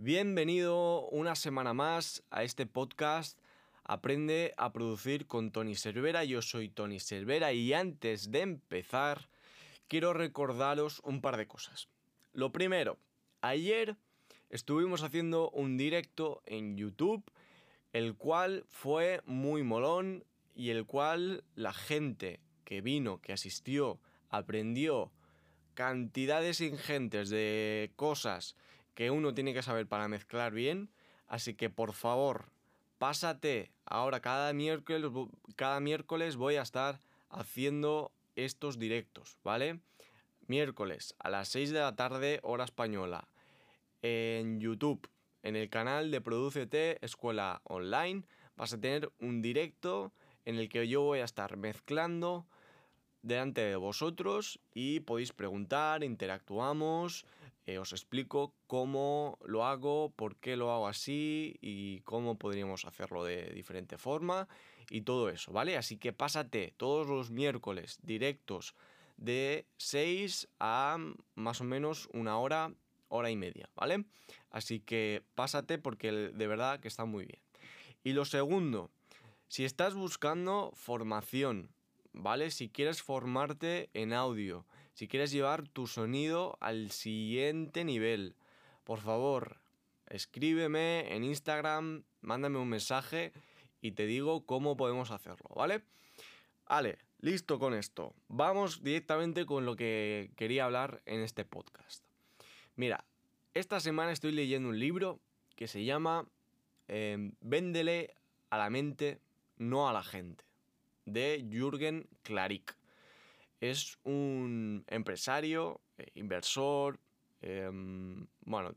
Bienvenido una semana más a este podcast Aprende a producir con Tony Cervera. Yo soy Tony Cervera y antes de empezar quiero recordaros un par de cosas. Lo primero, ayer estuvimos haciendo un directo en YouTube, el cual fue muy molón y el cual la gente que vino, que asistió, aprendió cantidades ingentes de cosas que uno tiene que saber para mezclar bien. Así que por favor, pásate. Ahora cada miércoles, cada miércoles voy a estar haciendo estos directos, ¿vale? Miércoles a las 6 de la tarde, hora española. En YouTube, en el canal de Producete Escuela Online, vas a tener un directo en el que yo voy a estar mezclando delante de vosotros y podéis preguntar, interactuamos, eh, os explico cómo lo hago, por qué lo hago así y cómo podríamos hacerlo de diferente forma y todo eso, ¿vale? Así que pásate todos los miércoles directos de 6 a más o menos una hora, hora y media, ¿vale? Así que pásate porque de verdad que está muy bien. Y lo segundo, si estás buscando formación, ¿vale? Si quieres formarte en audio, si quieres llevar tu sonido al siguiente nivel, por favor, escríbeme en Instagram, mándame un mensaje y te digo cómo podemos hacerlo, ¿vale? Vale, listo con esto. Vamos directamente con lo que quería hablar en este podcast. Mira, esta semana estoy leyendo un libro que se llama eh, Véndele a la mente, no a la gente de Jürgen Klarik. Es un empresario, eh, inversor, em, bueno,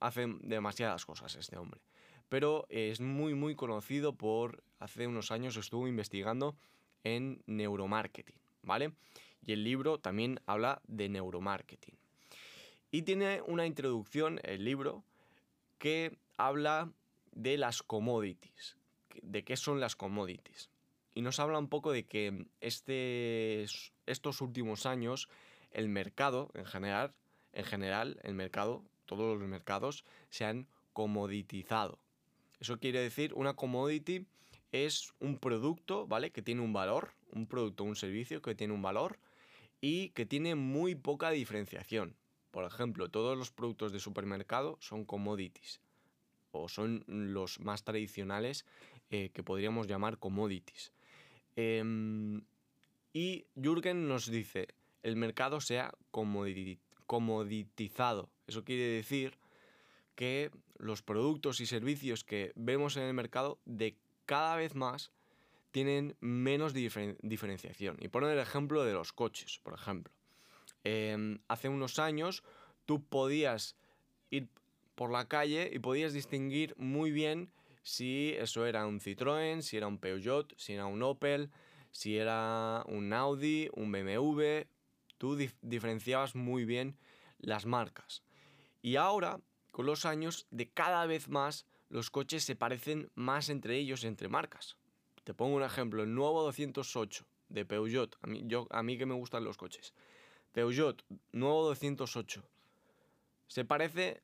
hace demasiadas cosas este hombre. Pero es muy, muy conocido por, hace unos años estuvo investigando en neuromarketing, ¿vale? Y el libro también habla de neuromarketing. Y tiene una introducción, el libro, que habla de las commodities. ¿De qué son las commodities? Y nos habla un poco de que este, estos últimos años el mercado en general, en general, el mercado, todos los mercados se han comoditizado. Eso quiere decir, una commodity es un producto, ¿vale? Que tiene un valor, un producto, un servicio que tiene un valor y que tiene muy poca diferenciación. Por ejemplo, todos los productos de supermercado son commodities o son los más tradicionales eh, que podríamos llamar commodities. Em, y Jürgen nos dice, el mercado sea comoditizado. Eso quiere decir que los productos y servicios que vemos en el mercado de cada vez más tienen menos diferenciación. Y poner el ejemplo de los coches, por ejemplo. Em, hace unos años tú podías ir por la calle y podías distinguir muy bien si eso era un Citroën, si era un Peugeot, si era un Opel, si era un Audi, un BMW, tú diferenciabas muy bien las marcas. Y ahora, con los años, de cada vez más los coches se parecen más entre ellos, entre marcas. Te pongo un ejemplo, el nuevo 208 de Peugeot, a mí, yo, a mí que me gustan los coches. Peugeot, nuevo 208. Se parece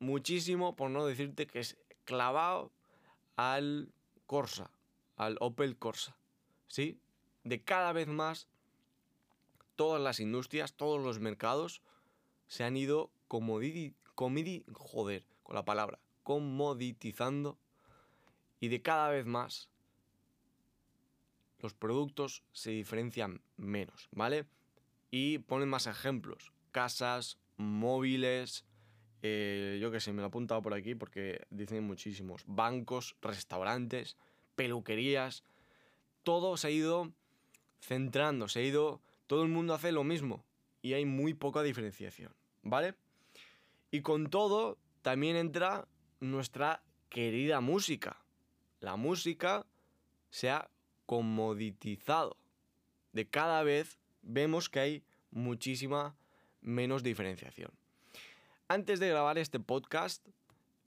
muchísimo, por no decirte que es clavado al Corsa, al Opel Corsa. ¿Sí? De cada vez más, todas las industrias, todos los mercados se han ido comodi, joder, con la palabra, comoditizando y de cada vez más los productos se diferencian menos, ¿vale? Y ponen más ejemplos, casas, móviles, eh, yo que sé, me lo he apuntado por aquí porque dicen muchísimos. Bancos, restaurantes, peluquerías. Todo se ha ido centrando, se ha ido. Todo el mundo hace lo mismo. Y hay muy poca diferenciación. ¿Vale? Y con todo, también entra nuestra querida música. La música se ha comoditizado. De cada vez vemos que hay muchísima menos diferenciación. Antes de grabar este podcast,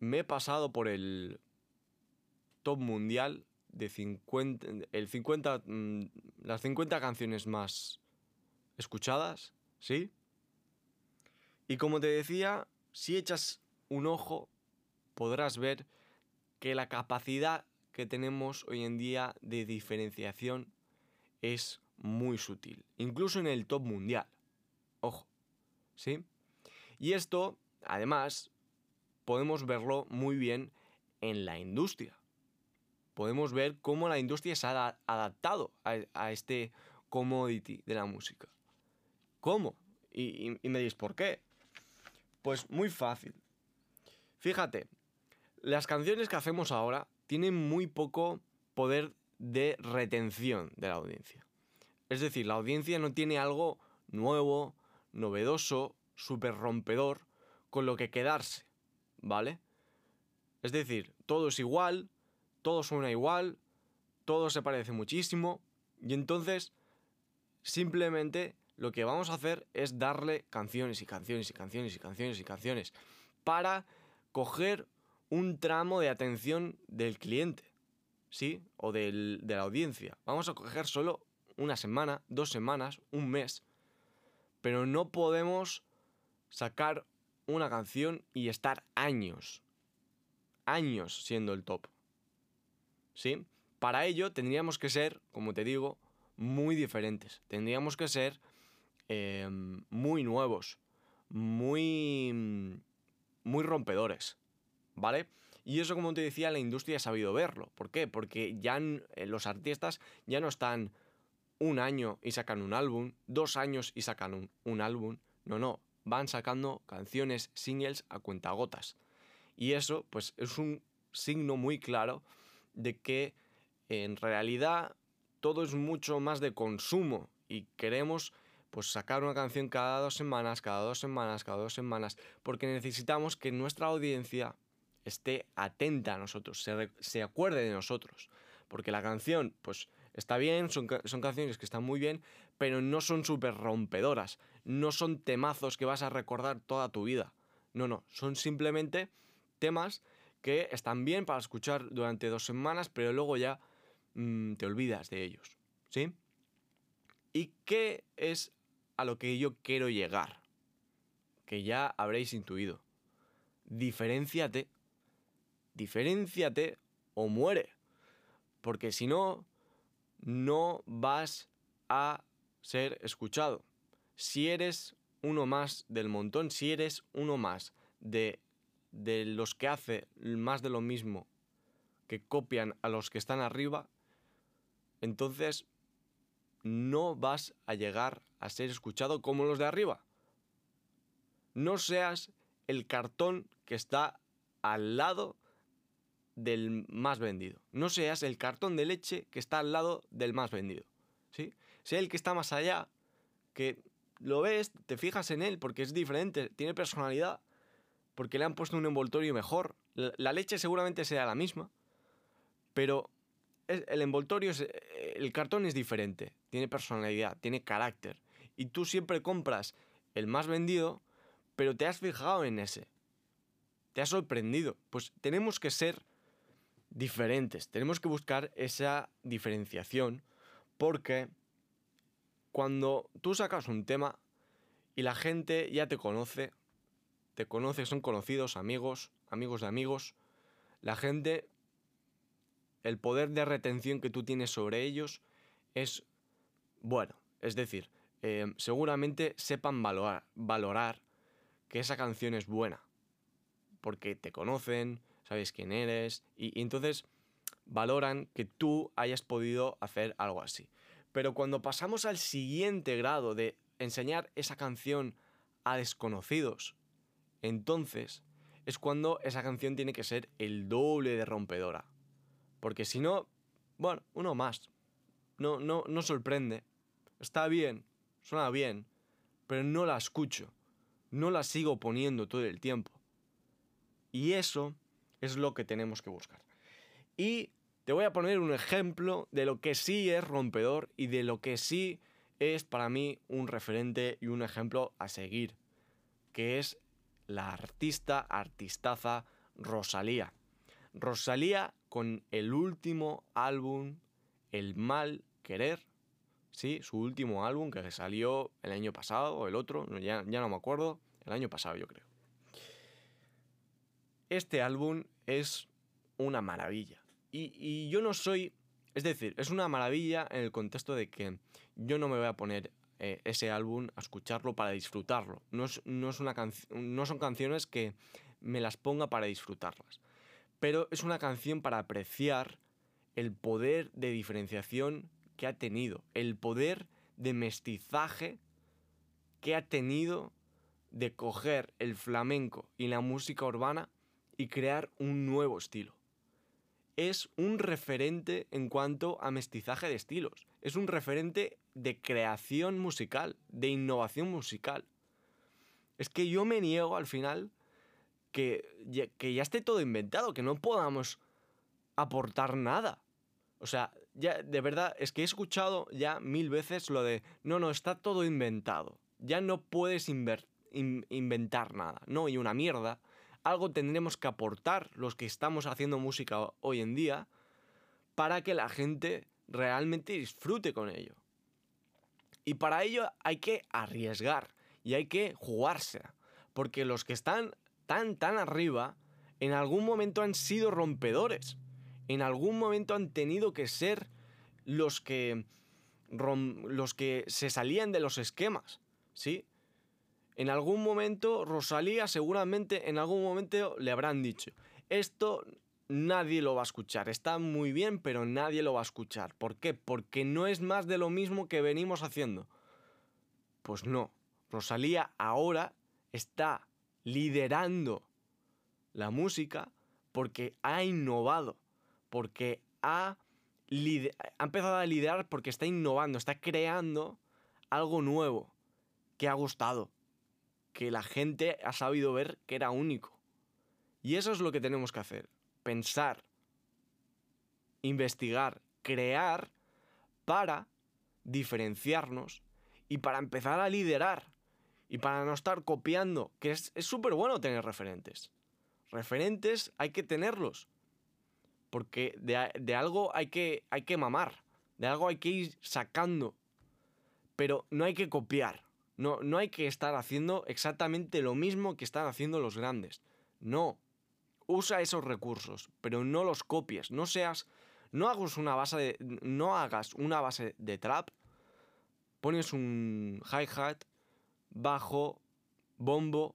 me he pasado por el top mundial de 50, el 50, mm, las 50 canciones más escuchadas, ¿sí? Y como te decía, si echas un ojo, podrás ver que la capacidad que tenemos hoy en día de diferenciación es muy sutil, incluso en el top mundial. Ojo, ¿sí? Y esto, además, podemos verlo muy bien en la industria. Podemos ver cómo la industria se ha adaptado a, este commodity de la música. ¿Cómo? Y, y me dices, ¿por qué? Pues muy fácil. Fíjate, las canciones que hacemos ahora tienen muy poco poder de retención de la audiencia. Es decir, la audiencia no tiene algo nuevo, novedoso, súper rompedor con lo que quedarse, ¿vale? Es decir, todo es igual, todo suena igual, todo se parece muchísimo y entonces simplemente lo que vamos a hacer es darle canciones y canciones y canciones y canciones y canciones para coger un tramo de atención del cliente, ¿sí? O de la audiencia. Vamos a coger solo una semana, dos semanas, un mes, pero no podemos sacar una canción y estar años, años siendo el top. ¿Sí? Para ello tendríamos que ser, como te digo, muy diferentes. Tendríamos que ser em, muy nuevos, muy, muy rompedores. ¿vale? Y eso, como te decía, la industria ha sabido verlo. ¿Por qué? Porque ya eh, los artistas ya no están un año y sacan un álbum, dos años y sacan un, álbum. No, no, van sacando canciones, singles a cuentagotas. Y eso, pues, es un signo muy claro de que en realidad todo es mucho más de consumo y queremos pues sacar una canción cada dos semanas, cada dos semanas, cada dos semanas, porque necesitamos que nuestra audiencia esté atenta a nosotros, se, acuerde de nosotros. Porque la canción, pues está bien, son, son canciones que están muy bien, pero no son súper rompedoras, no son temazos que vas a recordar toda tu vida. No, no, son simplemente temas que están bien para escuchar durante dos semanas, pero luego ya mm, te olvidas de ellos. ¿Sí? ¿Y qué es a lo que yo quiero llegar? Que ya habréis intuido. Diferenciate diferenciate o muere. Porque si no, no vas a ser escuchado. Si eres uno más del montón, si eres uno más de, de los que hace más de lo mismo, que copian a los que están arriba, entonces no vas a llegar a ser escuchado como los de arriba. No seas el cartón que está al lado del más vendido. No seas el cartón de leche que está al lado del más vendido. Sea el que está más allá, que lo ves, te fijas en él porque es diferente, tiene personalidad, porque le han puesto un envoltorio mejor. La leche seguramente sea la misma, pero el envoltorio, es, el cartón es diferente, tiene personalidad, tiene carácter. Y tú siempre compras el más vendido, pero te has fijado en ese. Te has sorprendido. Pues tenemos que ser diferentes. Tenemos que buscar esa diferenciación porque cuando tú sacas un tema y la gente ya te conoce, te conoce, son conocidos, amigos, amigos de amigos, la gente, el poder de retención que tú tienes sobre ellos es bueno. Es decir, eh, seguramente sepan valorar, valorar que esa canción es buena. Porque te conocen, sabes quién eres y, entonces valoran que tú hayas podido hacer algo así. Pero cuando pasamos al siguiente grado de enseñar esa canción a desconocidos, entonces es cuando esa canción tiene que ser el doble de rompedora. Porque si no, bueno, uno más. No, no, no sorprende. Está bien, suena bien, pero no la escucho. No la sigo poniendo todo el tiempo. Y eso es lo que tenemos que buscar. Y te voy a poner un ejemplo de lo que sí es rompedor y de lo que sí es para mí un referente y un ejemplo a seguir, que es la artista, artistaza Rosalía. Rosalía con el último álbum, El Mal Querer, sí, su último álbum que salió el año pasado o el otro, ya, ya no me acuerdo, el año pasado yo creo. este álbum es una maravilla. Y, yo no soy... Es decir, es una maravilla en el contexto de que yo no me voy a poner eh, ese álbum a escucharlo para disfrutarlo. No, es, no, es una no son canciones que me las ponga para disfrutarlas. Pero es una canción para apreciar el poder de diferenciación que ha tenido, el poder de mestizaje que ha tenido de coger el flamenco y la música urbana y crear un nuevo estilo. Es un referente en cuanto a mestizaje de estilos. Es un referente de creación musical, de innovación musical. Es que yo me niego al final que ya, que ya esté todo inventado, que no podamos aportar nada. O sea, ya de verdad es que he escuchado ya mil veces lo de, no, no, está todo inventado. Ya no puedes inventar nada. No, y una mierda algo tendremos que aportar los que estamos haciendo música hoy en día para que la gente realmente disfrute con ello. Y para ello hay que arriesgar y hay que jugársela. Porque los que están tan, tan arriba, en algún momento han sido rompedores. En algún momento han tenido que ser los que, los que se salían de los esquemas. ¿Sí? En algún momento Rosalía seguramente en algún momento le habrán dicho, esto nadie lo va a escuchar, está muy bien, pero nadie lo va a escuchar. ¿Por qué? Porque no es más de lo mismo que venimos haciendo. Pues no, Rosalía ahora está liderando la música porque ha innovado, porque ha, ha empezado a liderar porque está innovando, está creando algo nuevo que ha gustado que la gente ha sabido ver que era único. Y eso es lo que tenemos que hacer. Pensar, investigar, crear para diferenciarnos y para empezar a liderar y para no estar copiando, que es súper bueno tener referentes. Referentes hay que tenerlos, porque de, de, algo hay que, hay que mamar, de algo hay que ir sacando, pero no hay que copiar. No, no hay que estar haciendo exactamente lo mismo que están haciendo los grandes. No. Usa esos recursos, pero no los copies. No seas. No hagas una base de. No hagas una base de trap. Pones un hi-hat, bajo, bombo.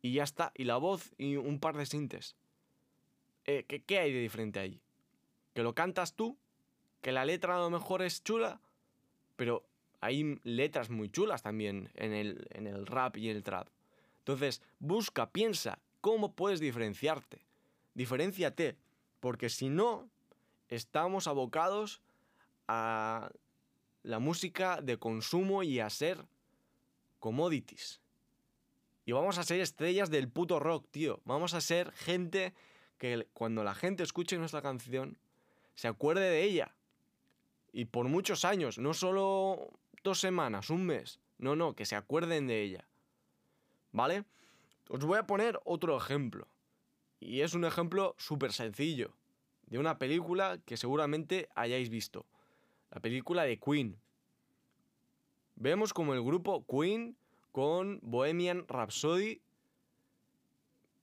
Y ya está. Y la voz y un par de sintes. Eh, ¿qué, ¿Qué hay de diferente allí? ¿Que lo cantas tú? ¿Que la letra a lo mejor es chula? Pero hay letras muy chulas también en el, en el rap y el trap. Entonces, busca, piensa, ¿cómo puedes diferenciarte? Diferenciate, porque si no, estamos abocados a la música de consumo y a ser commodities. Y vamos a ser estrellas del puto rock, tío. Vamos a ser gente que cuando la gente escuche nuestra canción, se acuerde de ella. Y por muchos años, no solo dos semanas, un mes. No, no, que se acuerden de ella. ¿Vale? Os voy a poner otro ejemplo. Y es un ejemplo súper sencillo. De una película que seguramente hayáis visto. La película de Queen. Vemos como el grupo Queen con Bohemian Rhapsody.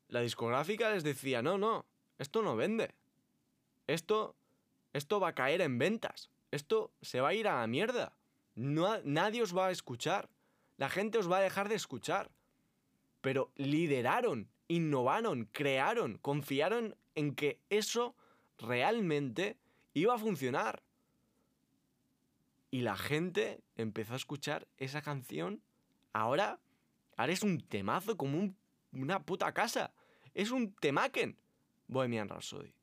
La discográfica les decía, no, no, esto no vende. Esto, esto va a caer en ventas. Esto se va a ir a la mierda nadie os va a escuchar. La gente os va a dejar de escuchar. Pero lideraron, innovaron, crearon, confiaron en que eso realmente iba a funcionar. Y la gente empezó a escuchar esa canción. Ahora, ahora es un temazo como una puta casa. Es un temaken, Bohemian Rhapsody.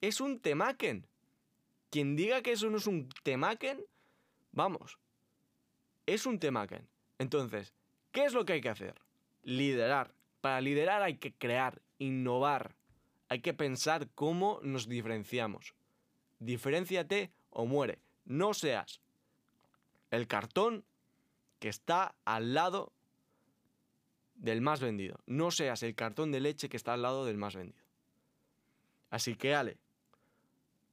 Es un temaken. Quien diga que eso no es un temaken, Vamos, es un tema que... Entonces, ¿qué es lo que hay que hacer? Liderar. Para liderar hay que crear, innovar. Hay que pensar cómo nos diferenciamos. Diferenciate o muere. No seas el cartón que está al lado del más vendido. No seas el cartón de leche que está al lado del más vendido. Así que, Ale,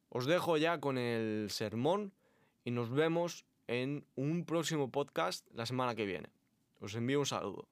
os dejo ya con el sermón y nos vemos en un próximo podcast la semana que viene. Os envío un saludo.